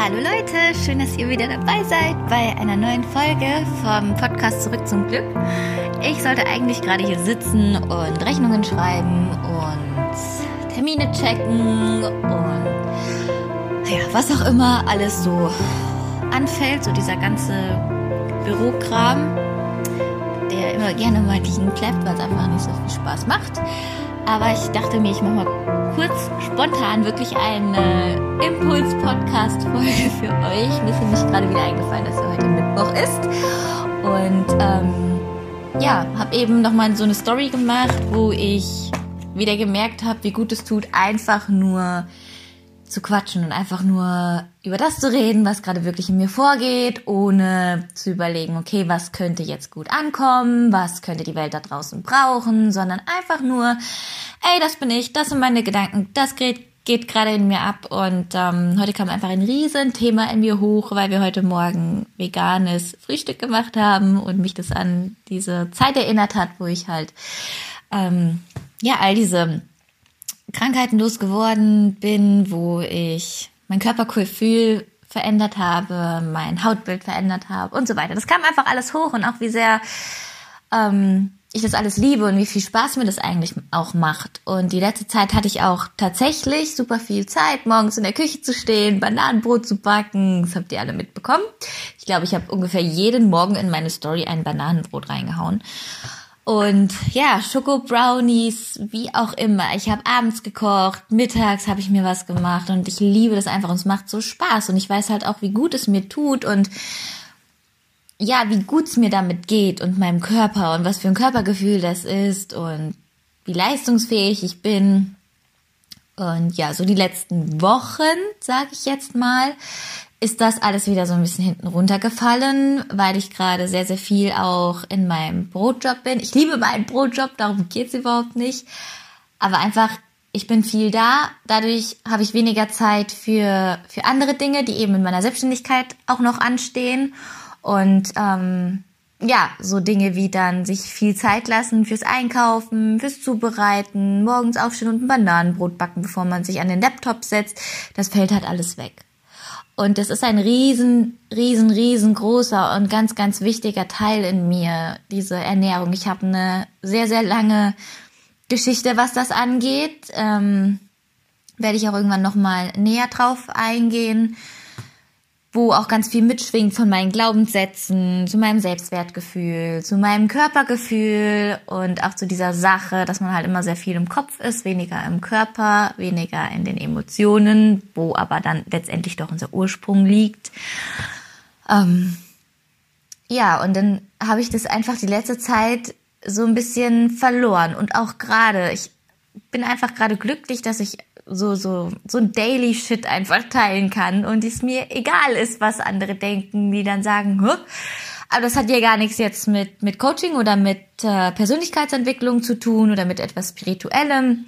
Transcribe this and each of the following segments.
Hallo Leute, schön, dass ihr wieder dabei seid bei einer neuen Folge vom Podcast Zurück zum Glück. Ich sollte eigentlich gerade hier sitzen und Rechnungen schreiben und Termine checken und ja, was auch immer alles so anfällt, so dieser ganze Bürokram, der immer gerne mal liegen bleibt, weil es einfach nicht so viel Spaß macht. Aber ich dachte mir, ich mache mal kurz spontan wirklich eine Impuls-Podcast-Folge für euch. Mir ist nämlich gerade wieder eingefallen, dass ja heute Mittwoch ist. Und ähm, ja, habe eben nochmal so eine Story gemacht, wo ich wieder gemerkt habe, wie gut es tut, einfach nur zu quatschen und einfach nur über das zu reden, was gerade wirklich in mir vorgeht, ohne zu überlegen, okay, was könnte jetzt gut ankommen, was könnte die Welt da draußen brauchen, sondern einfach nur, ey, das bin ich, das sind meine Gedanken, das geht, geht gerade in mir ab und ähm, heute kam einfach ein riesen Thema in mir hoch, weil wir heute Morgen veganes Frühstück gemacht haben und mich das an diese Zeit erinnert hat, wo ich halt ähm, ja all diese Krankheiten losgeworden bin, wo ich mein Körpergefühl verändert habe, mein Hautbild verändert habe und so weiter. Das kam einfach alles hoch und auch wie sehr ähm, ich das alles liebe und wie viel Spaß mir das eigentlich auch macht. Und die letzte Zeit hatte ich auch tatsächlich super viel Zeit, morgens in der Küche zu stehen, Bananenbrot zu backen. Das habt ihr alle mitbekommen. Ich glaube, ich habe ungefähr jeden Morgen in meine Story ein Bananenbrot reingehauen. Und ja, Schoko-Brownies, wie auch immer. Ich habe abends gekocht, mittags habe ich mir was gemacht und ich liebe das einfach und es macht so Spaß. Und ich weiß halt auch, wie gut es mir tut und ja, wie gut es mir damit geht und meinem Körper und was für ein Körpergefühl das ist und wie leistungsfähig ich bin. Und ja, so die letzten Wochen, sage ich jetzt mal, ist das alles wieder so ein bisschen hinten runtergefallen, weil ich gerade sehr, sehr viel auch in meinem Brotjob bin. Ich liebe meinen Brotjob, darum geht's überhaupt nicht. Aber einfach, ich bin viel da. Dadurch habe ich weniger Zeit für, für andere Dinge, die eben in meiner Selbstständigkeit auch noch anstehen. Und ähm, ja, so Dinge wie dann sich viel Zeit lassen fürs Einkaufen, fürs Zubereiten, morgens aufstehen und ein Bananenbrot backen, bevor man sich an den Laptop setzt. Das fällt halt alles weg. Und das ist ein riesen, riesen, riesengroßer und ganz, ganz wichtiger Teil in mir, diese Ernährung. Ich habe eine sehr, sehr lange Geschichte, was das angeht. Ähm, werde ich auch irgendwann nochmal näher drauf eingehen wo auch ganz viel mitschwingt von meinen Glaubenssätzen, zu meinem Selbstwertgefühl, zu meinem Körpergefühl und auch zu dieser Sache, dass man halt immer sehr viel im Kopf ist, weniger im Körper, weniger in den Emotionen, wo aber dann letztendlich doch unser Ursprung liegt. Ähm, ja, und dann habe ich das einfach die letzte Zeit so ein bisschen verloren und auch gerade, ich bin einfach gerade glücklich, dass ich so, so, so ein Daily Shit einfach teilen kann und es mir egal ist, was andere denken, die dann sagen, Hö? aber das hat ja gar nichts jetzt mit, mit Coaching oder mit äh, Persönlichkeitsentwicklung zu tun oder mit etwas Spirituellem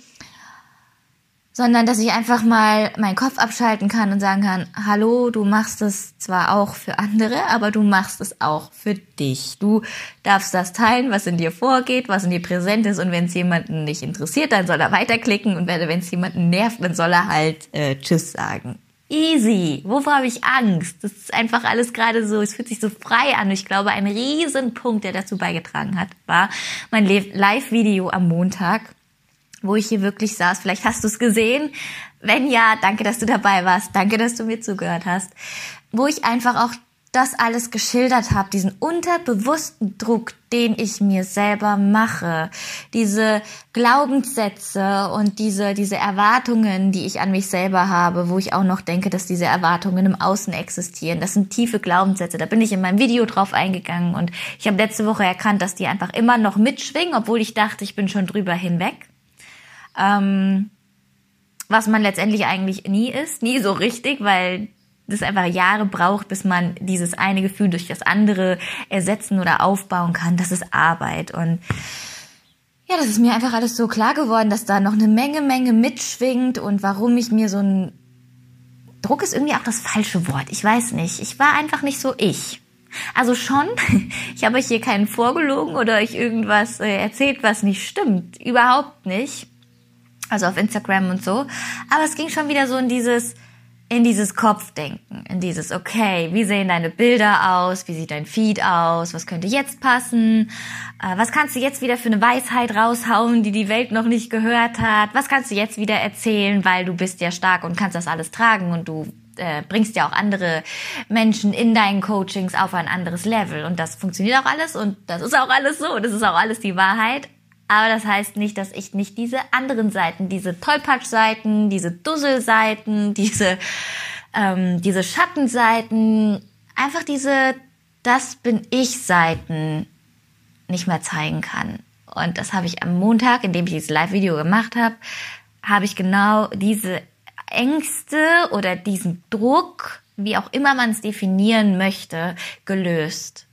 sondern dass ich einfach mal meinen Kopf abschalten kann und sagen kann, hallo, du machst es zwar auch für andere, aber du machst es auch für dich. Du darfst das teilen, was in dir vorgeht, was in dir präsent ist und wenn es jemanden nicht interessiert, dann soll er weiterklicken und wenn es jemanden nervt, dann soll er halt äh, Tschüss sagen. Easy. Wovor habe ich Angst? Das ist einfach alles gerade so, es fühlt sich so frei an. Ich glaube, ein Riesenpunkt, der dazu beigetragen hat, war mein Live-Video am Montag wo ich hier wirklich saß. Vielleicht hast du es gesehen. Wenn ja, danke, dass du dabei warst. Danke, dass du mir zugehört hast. Wo ich einfach auch das alles geschildert habe, diesen unterbewussten Druck, den ich mir selber mache, diese Glaubenssätze und diese, diese Erwartungen, die ich an mich selber habe, wo ich auch noch denke, dass diese Erwartungen im Außen existieren. Das sind tiefe Glaubenssätze. Da bin ich in meinem Video drauf eingegangen und ich habe letzte Woche erkannt, dass die einfach immer noch mitschwingen, obwohl ich dachte, ich bin schon drüber hinweg ähm, was man letztendlich eigentlich nie ist, nie so richtig, weil das einfach Jahre braucht, bis man dieses eine Gefühl durch das andere ersetzen oder aufbauen kann. Das ist Arbeit und ja, das ist mir einfach alles so klar geworden, dass da noch eine Menge, Menge mitschwingt und warum ich mir so ein Druck ist irgendwie auch das falsche Wort. Ich weiß nicht. Ich war einfach nicht so ich. Also schon, ich habe euch hier keinen vorgelogen oder euch irgendwas äh, erzählt, was nicht stimmt. Überhaupt nicht also auf Instagram und so. Aber es ging schon wieder so in dieses, in dieses Kopfdenken, in dieses, okay, wie sehen deine Bilder aus, wie sieht dein Feed aus, was könnte jetzt passen, äh, was kannst du jetzt wieder für eine Weisheit raushauen, die die Welt noch nicht gehört hat, was kannst du jetzt wieder erzählen, weil du bist ja stark und kannst das alles tragen und du äh, bringst ja auch andere Menschen in deinen Coachings auf ein anderes Level. Und das funktioniert auch alles und das ist auch alles so, das ist auch alles die Wahrheit, aber das heißt nicht, dass ich nicht diese anderen Seiten, diese Tollpatsch-Seiten, diese Dussel-Seiten, diese, ähm, diese Schattenseiten, einfach diese Das bin ich Seiten nicht mehr zeigen kann. Und das habe ich am Montag, in dem ich dieses Live-Video gemacht habe, habe ich genau diese Ängste oder diesen Druck, wie auch immer man es definieren möchte, gelöst.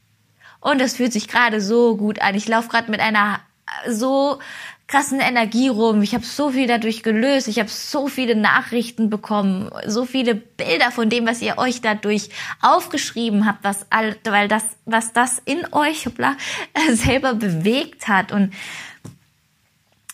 Und es fühlt sich gerade so gut an. Ich laufe gerade mit einer so krassen Energie rum. Ich habe so viel dadurch gelöst. Ich habe so viele Nachrichten bekommen, so viele Bilder von dem, was ihr euch dadurch aufgeschrieben habt, was all, weil das, was das in euch hoppla, selber bewegt hat und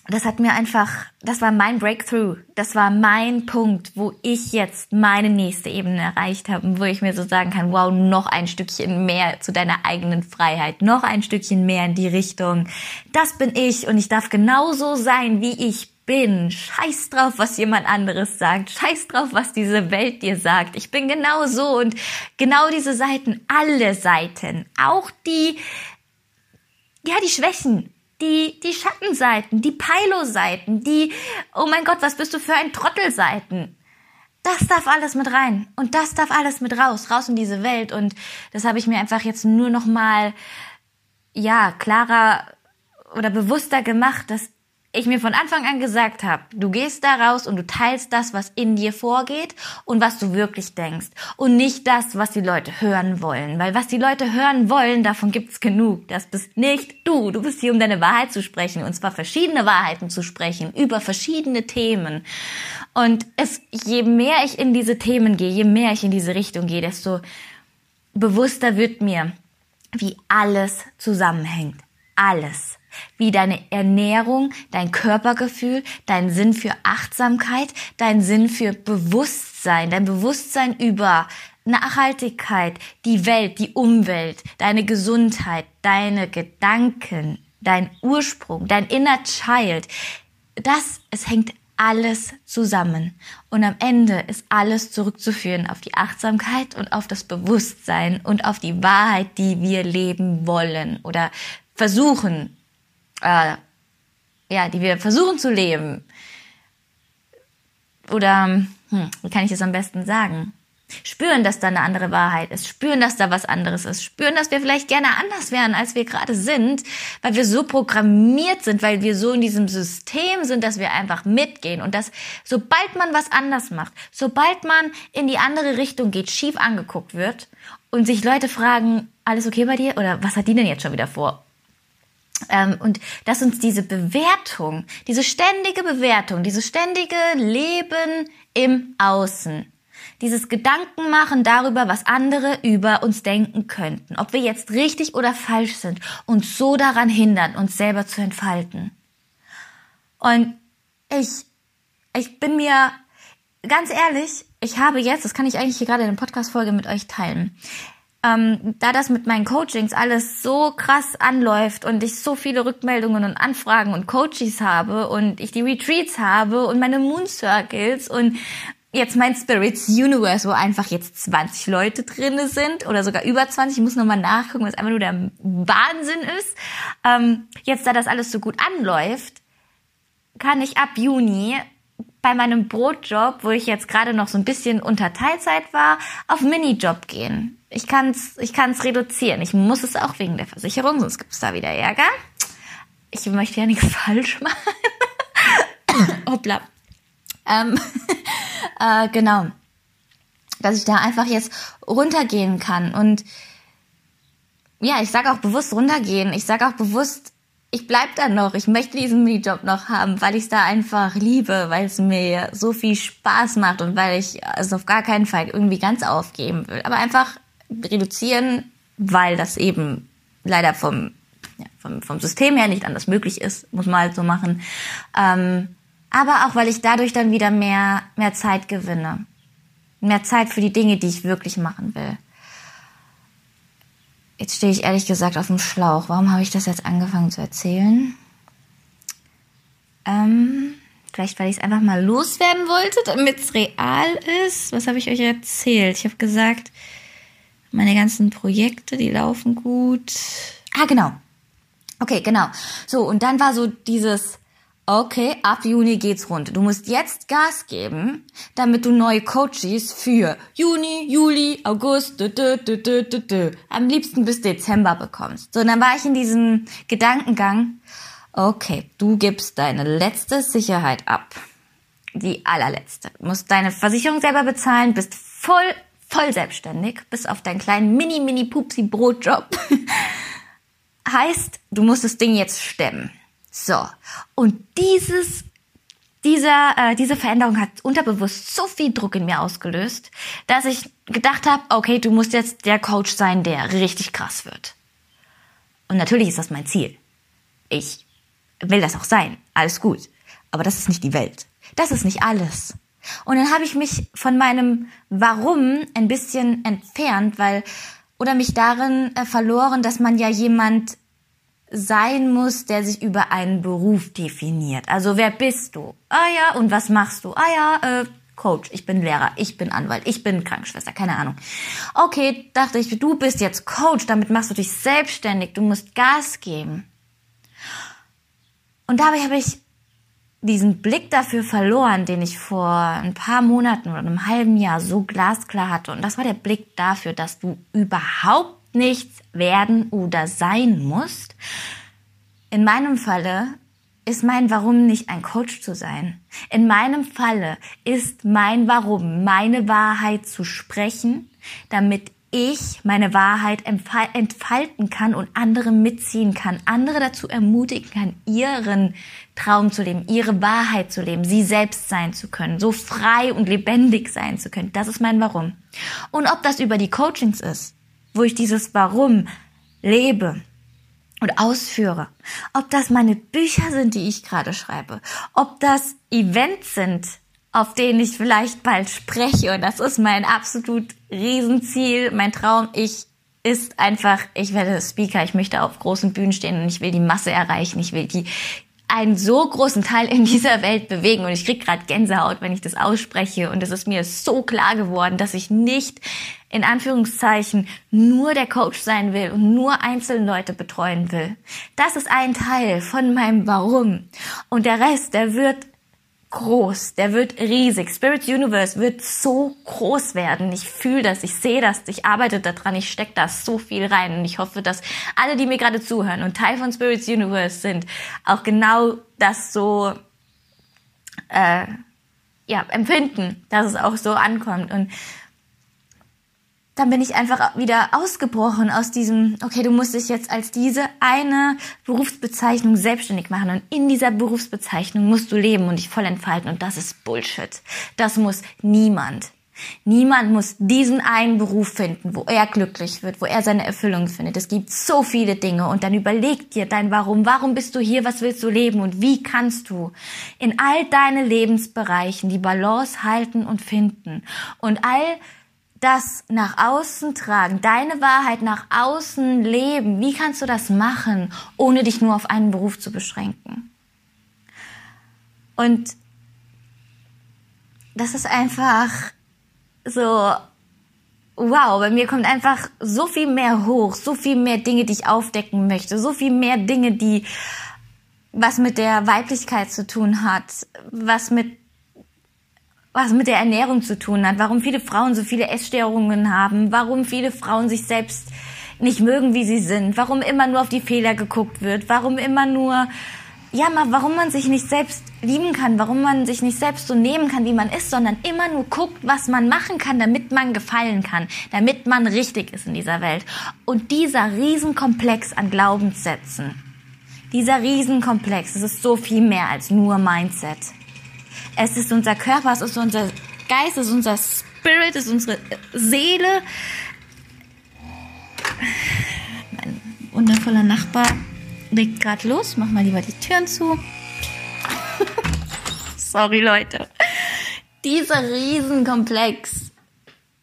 das hat mir einfach, das war mein Breakthrough. Das war mein Punkt, wo ich jetzt meine nächste Ebene erreicht habe, wo ich mir so sagen kann, wow, noch ein Stückchen mehr zu deiner eigenen Freiheit, noch ein Stückchen mehr in die Richtung. Das bin ich und ich darf genauso sein, wie ich bin. Scheiß drauf, was jemand anderes sagt. Scheiß drauf, was diese Welt dir sagt. Ich bin genau so und genau diese Seiten, alle Seiten, auch die, ja, die Schwächen, die, die Schattenseiten, die Pilo-Seiten, die, oh mein Gott, was bist du für ein Trottelseiten? Das darf alles mit rein und das darf alles mit raus, raus in diese Welt und das habe ich mir einfach jetzt nur noch mal ja, klarer oder bewusster gemacht, dass ich mir von Anfang an gesagt habe, du gehst da raus und du teilst das, was in dir vorgeht und was du wirklich denkst und nicht das, was die Leute hören wollen, weil was die Leute hören wollen, davon gibt's genug. Das bist nicht du. Du bist hier, um deine Wahrheit zu sprechen und zwar verschiedene Wahrheiten zu sprechen über verschiedene Themen. Und es, je mehr ich in diese Themen gehe, je mehr ich in diese Richtung gehe, desto bewusster wird mir, wie alles zusammenhängt. Alles wie deine Ernährung, dein Körpergefühl, dein Sinn für Achtsamkeit, dein Sinn für Bewusstsein, dein Bewusstsein über Nachhaltigkeit, die Welt, die Umwelt, deine Gesundheit, deine Gedanken, dein Ursprung, dein inner Child. Das, es hängt alles zusammen. Und am Ende ist alles zurückzuführen auf die Achtsamkeit und auf das Bewusstsein und auf die Wahrheit, die wir leben wollen oder versuchen äh, ja, die wir versuchen zu leben. Oder, hm, wie kann ich das am besten sagen? Spüren, dass da eine andere Wahrheit ist, spüren, dass da was anderes ist, spüren, dass wir vielleicht gerne anders wären, als wir gerade sind, weil wir so programmiert sind, weil wir so in diesem System sind, dass wir einfach mitgehen und dass sobald man was anders macht, sobald man in die andere Richtung geht, schief angeguckt wird und sich Leute fragen, alles okay bei dir oder was hat die denn jetzt schon wieder vor? Ähm, und dass uns diese Bewertung, diese ständige Bewertung, dieses ständige Leben im Außen, dieses Gedankenmachen darüber, was andere über uns denken könnten, ob wir jetzt richtig oder falsch sind, uns so daran hindern, uns selber zu entfalten. Und ich, ich bin mir ganz ehrlich, ich habe jetzt, das kann ich eigentlich hier gerade in der Podcast-Folge mit euch teilen, ähm, da das mit meinen Coachings alles so krass anläuft und ich so viele Rückmeldungen und Anfragen und Coaches habe und ich die Retreats habe und meine Moon Circles und jetzt mein Spirits Universe, wo einfach jetzt 20 Leute drinne sind oder sogar über 20. Ich muss nochmal nachgucken, was einfach nur der Wahnsinn ist. Ähm, jetzt, da das alles so gut anläuft, kann ich ab Juni bei meinem Brotjob, wo ich jetzt gerade noch so ein bisschen unter Teilzeit war, auf Minijob gehen. Ich kann's, ich kann's reduzieren. Ich muss es auch wegen der Versicherung, sonst gibt's da wieder Ärger. Ich möchte ja nichts falsch machen. Hoppla. Ähm, äh, genau. Dass ich da einfach jetzt runtergehen kann. Und ja, ich sage auch bewusst runtergehen. Ich sage auch bewusst, ich bleib da noch. Ich möchte diesen Minijob noch haben, weil ich es da einfach liebe, weil es mir so viel Spaß macht und weil ich es auf gar keinen Fall irgendwie ganz aufgeben will. Aber einfach reduzieren, weil das eben leider vom, ja, vom, vom System her nicht anders möglich ist, muss man halt so machen. Ähm, aber auch, weil ich dadurch dann wieder mehr, mehr Zeit gewinne. Mehr Zeit für die Dinge, die ich wirklich machen will. Jetzt stehe ich ehrlich gesagt auf dem Schlauch. Warum habe ich das jetzt angefangen zu erzählen? Ähm, vielleicht, weil ich es einfach mal loswerden wollte, damit es real ist. Was habe ich euch erzählt? Ich habe gesagt, meine ganzen Projekte, die laufen gut. Ah, genau. Okay, genau. So, und dann war so dieses, okay, ab Juni geht's rund. Du musst jetzt Gas geben, damit du neue Coaches für Juni, Juli, August, dü, dü, dü, dü, dü, am liebsten bis Dezember bekommst. So, und dann war ich in diesem Gedankengang, okay, du gibst deine letzte Sicherheit ab. Die allerletzte. Du musst deine Versicherung selber bezahlen, bist voll, voll selbstständig, bis auf deinen kleinen mini, mini, pupsi Brotjob. heißt, du musst das Ding jetzt stemmen. So. Und dieses, dieser, äh, diese Veränderung hat unterbewusst so viel Druck in mir ausgelöst, dass ich gedacht habe, okay, du musst jetzt der Coach sein, der richtig krass wird. Und natürlich ist das mein Ziel. Ich will das auch sein. Alles gut. Aber das ist nicht die Welt. Das ist nicht alles. Und dann habe ich mich von meinem Warum ein bisschen entfernt, weil oder mich darin äh, verloren, dass man ja jemand sein muss, der sich über einen Beruf definiert. Also wer bist du? Ah ja, und was machst du? Ah ja, äh, Coach, ich bin Lehrer, ich bin Anwalt, ich bin Krankenschwester, keine Ahnung. Okay, dachte ich, du bist jetzt Coach, damit machst du dich selbstständig, du musst Gas geben. Und dabei habe ich diesen Blick dafür verloren, den ich vor ein paar Monaten oder einem halben Jahr so glasklar hatte. Und das war der Blick dafür, dass du überhaupt nichts werden oder sein musst. In meinem Falle ist mein Warum nicht ein Coach zu sein. In meinem Falle ist mein Warum, meine Wahrheit zu sprechen, damit ich meine Wahrheit entfalten kann und andere mitziehen kann, andere dazu ermutigen kann, ihren Traum zu leben, ihre Wahrheit zu leben, sie selbst sein zu können, so frei und lebendig sein zu können. Das ist mein Warum. Und ob das über die Coachings ist, wo ich dieses Warum lebe und ausführe. Ob das meine Bücher sind, die ich gerade schreibe, ob das Events sind, auf denen ich vielleicht bald spreche und das ist mein absolut Riesenziel, mein Traum. Ich ist einfach, ich werde Speaker, ich möchte auf großen Bühnen stehen und ich will die Masse erreichen, ich will die einen so großen Teil in dieser Welt bewegen. Und ich krieg gerade Gänsehaut, wenn ich das ausspreche. Und es ist mir so klar geworden, dass ich nicht in Anführungszeichen nur der Coach sein will und nur einzelne Leute betreuen will. Das ist ein Teil von meinem Warum. Und der Rest, der wird groß, der wird riesig. Spirit Universe wird so groß werden. Ich fühle das, ich sehe das, ich arbeite daran, ich stecke da so viel rein und ich hoffe, dass alle, die mir gerade zuhören und Teil von Spirit Universe sind, auch genau das so äh, ja, empfinden, dass es auch so ankommt. Und dann bin ich einfach wieder ausgebrochen aus diesem, okay, du musst dich jetzt als diese eine Berufsbezeichnung selbstständig machen und in dieser Berufsbezeichnung musst du leben und dich voll entfalten und das ist Bullshit. Das muss niemand. Niemand muss diesen einen Beruf finden, wo er glücklich wird, wo er seine Erfüllung findet. Es gibt so viele Dinge und dann überleg dir dein Warum. Warum bist du hier? Was willst du leben? Und wie kannst du in all deine Lebensbereichen die Balance halten und finden? Und all das nach außen tragen, deine Wahrheit nach außen leben, wie kannst du das machen, ohne dich nur auf einen Beruf zu beschränken? Und das ist einfach so, wow, bei mir kommt einfach so viel mehr hoch, so viel mehr Dinge, die ich aufdecken möchte, so viel mehr Dinge, die was mit der Weiblichkeit zu tun hat, was mit was mit der Ernährung zu tun hat, warum viele Frauen so viele Essstörungen haben, warum viele Frauen sich selbst nicht mögen, wie sie sind, warum immer nur auf die Fehler geguckt wird, warum immer nur, ja, mal, warum man sich nicht selbst lieben kann, warum man sich nicht selbst so nehmen kann, wie man ist, sondern immer nur guckt, was man machen kann, damit man gefallen kann, damit man richtig ist in dieser Welt. Und dieser Riesenkomplex an Glaubenssätzen, dieser Riesenkomplex, das ist so viel mehr als nur Mindset. Es ist unser Körper, es ist unser Geist, es ist unser Spirit, es ist unsere Seele. Mein wundervoller Nachbar legt gerade los. Mach mal lieber die Türen zu. Sorry, Leute. Dieser Riesenkomplex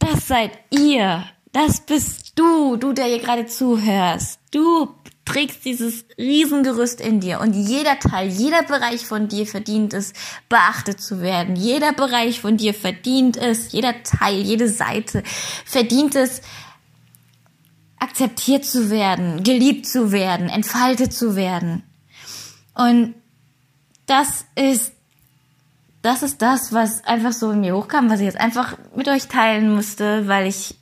das seid ihr. Das bist du, du, der hier gerade zuhörst. Du trägst dieses Riesengerüst in dir und jeder Teil, jeder Bereich von dir verdient es, beachtet zu werden. Jeder Bereich von dir verdient es, jeder Teil, jede Seite verdient es, akzeptiert zu werden, geliebt zu werden, entfaltet zu werden. Und das ist das ist das, was einfach so in mir hochkam, was ich jetzt einfach mit euch teilen musste, weil ich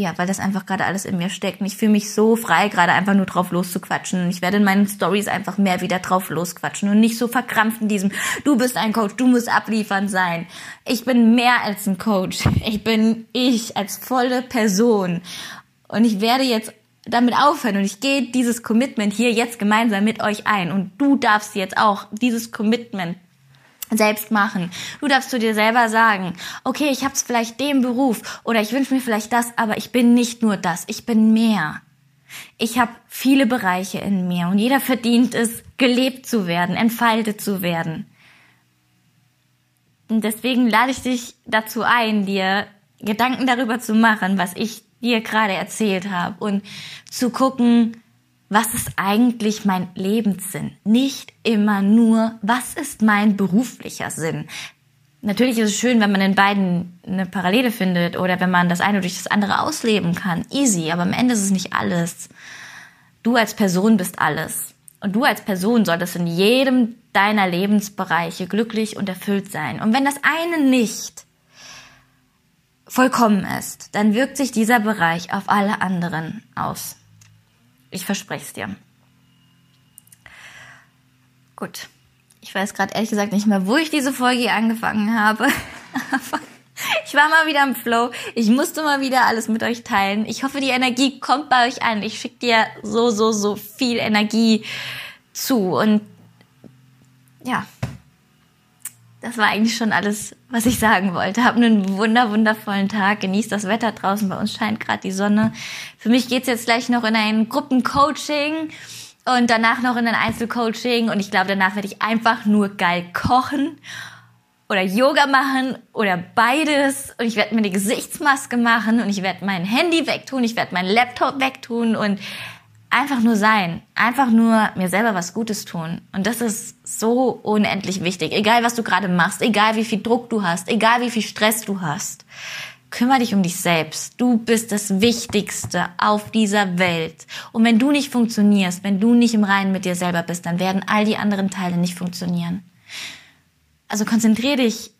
ja, weil das einfach gerade alles in mir steckt. Und ich fühle mich so frei, gerade einfach nur drauf loszuquatschen. Und ich werde in meinen Stories einfach mehr wieder drauf losquatschen und nicht so verkrampft in diesem, du bist ein Coach, du musst abliefern sein. Ich bin mehr als ein Coach. Ich bin ich als volle Person. Und ich werde jetzt damit aufhören und ich gehe dieses Commitment hier jetzt gemeinsam mit euch ein. Und du darfst jetzt auch dieses Commitment selbst machen. Du darfst zu dir selber sagen, okay, ich habe vielleicht den Beruf oder ich wünsche mir vielleicht das, aber ich bin nicht nur das, ich bin mehr. Ich habe viele Bereiche in mir und jeder verdient es, gelebt zu werden, entfaltet zu werden. Und deswegen lade ich dich dazu ein, dir Gedanken darüber zu machen, was ich dir gerade erzählt habe und zu gucken, was ist eigentlich mein Lebenssinn? Nicht immer nur, was ist mein beruflicher Sinn? Natürlich ist es schön, wenn man in beiden eine Parallele findet oder wenn man das eine durch das andere ausleben kann. Easy, aber am Ende ist es nicht alles. Du als Person bist alles. Und du als Person solltest in jedem deiner Lebensbereiche glücklich und erfüllt sein. Und wenn das eine nicht vollkommen ist, dann wirkt sich dieser Bereich auf alle anderen aus. Ich verspreche es dir. Gut. Ich weiß gerade ehrlich gesagt nicht mehr, wo ich diese Folge hier angefangen habe. Aber ich war mal wieder im Flow. Ich musste mal wieder alles mit euch teilen. Ich hoffe, die Energie kommt bei euch an. Ich schicke dir so, so, so viel Energie zu. Und ja, das war eigentlich schon alles, was ich sagen wollte. Hab einen wunder, wundervollen Tag. Genießt das Wetter draußen. Bei uns scheint gerade die Sonne. Für mich geht's jetzt gleich noch in ein Gruppencoaching und danach noch in ein Einzelcoaching. Und ich glaube, danach werde ich einfach nur geil kochen oder Yoga machen oder beides. Und ich werde mir eine Gesichtsmaske machen und ich werde mein Handy wegtun, ich werde meinen Laptop wegtun und einfach nur sein, einfach nur mir selber was Gutes tun. Und das ist so unendlich wichtig. Egal, was du gerade machst, egal, wie viel Druck du hast, egal, wie viel Stress du hast. Kümmer dich um dich selbst. Du bist das Wichtigste auf dieser Welt. Und wenn du nicht funktionierst, wenn du nicht im Reinen mit dir selber bist, dann werden all die anderen Teile nicht funktionieren. Also konzentrier dich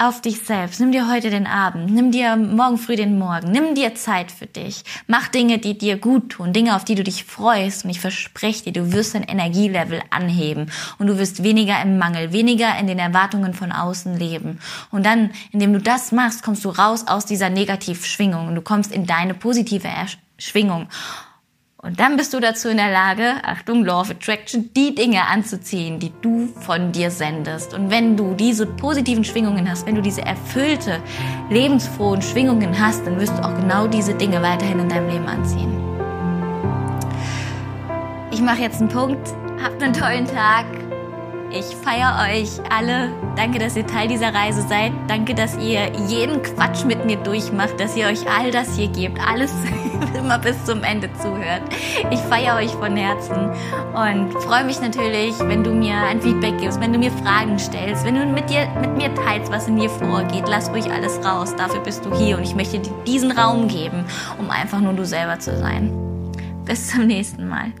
auf dich selbst. Nimm dir heute den Abend, nimm dir morgen früh den Morgen, nimm dir Zeit für dich. Mach Dinge, die dir gut tun, Dinge, auf die du dich freust. Und ich verspreche dir, du wirst dein Energielevel anheben und du wirst weniger im Mangel, weniger in den Erwartungen von außen leben. Und dann, indem du das machst, kommst du raus aus dieser Negativschwingung und du kommst in deine positive Schwingung. Und dann bist du dazu in der Lage, Achtung, Law of Attraction, die Dinge anzuziehen, die du von dir sendest. Und wenn du diese positiven Schwingungen hast, wenn du diese erfüllte, lebensfrohen Schwingungen hast, dann wirst du auch genau diese Dinge weiterhin in deinem Leben anziehen. Ich mache jetzt einen Punkt. Habt einen tollen Tag. Ich feiere euch alle. Danke, dass ihr Teil dieser Reise seid. Danke, dass ihr jeden Quatsch mit mir durchmacht, dass ihr euch all das hier gebt, alles immer bis zum Ende zuhört. Ich feiere euch von Herzen und freue mich natürlich, wenn du mir ein Feedback gibst, wenn du mir Fragen stellst, wenn du mit, dir, mit mir teilst, was in dir vorgeht. Lass ruhig alles raus. Dafür bist du hier und ich möchte dir diesen Raum geben, um einfach nur du selber zu sein. Bis zum nächsten Mal.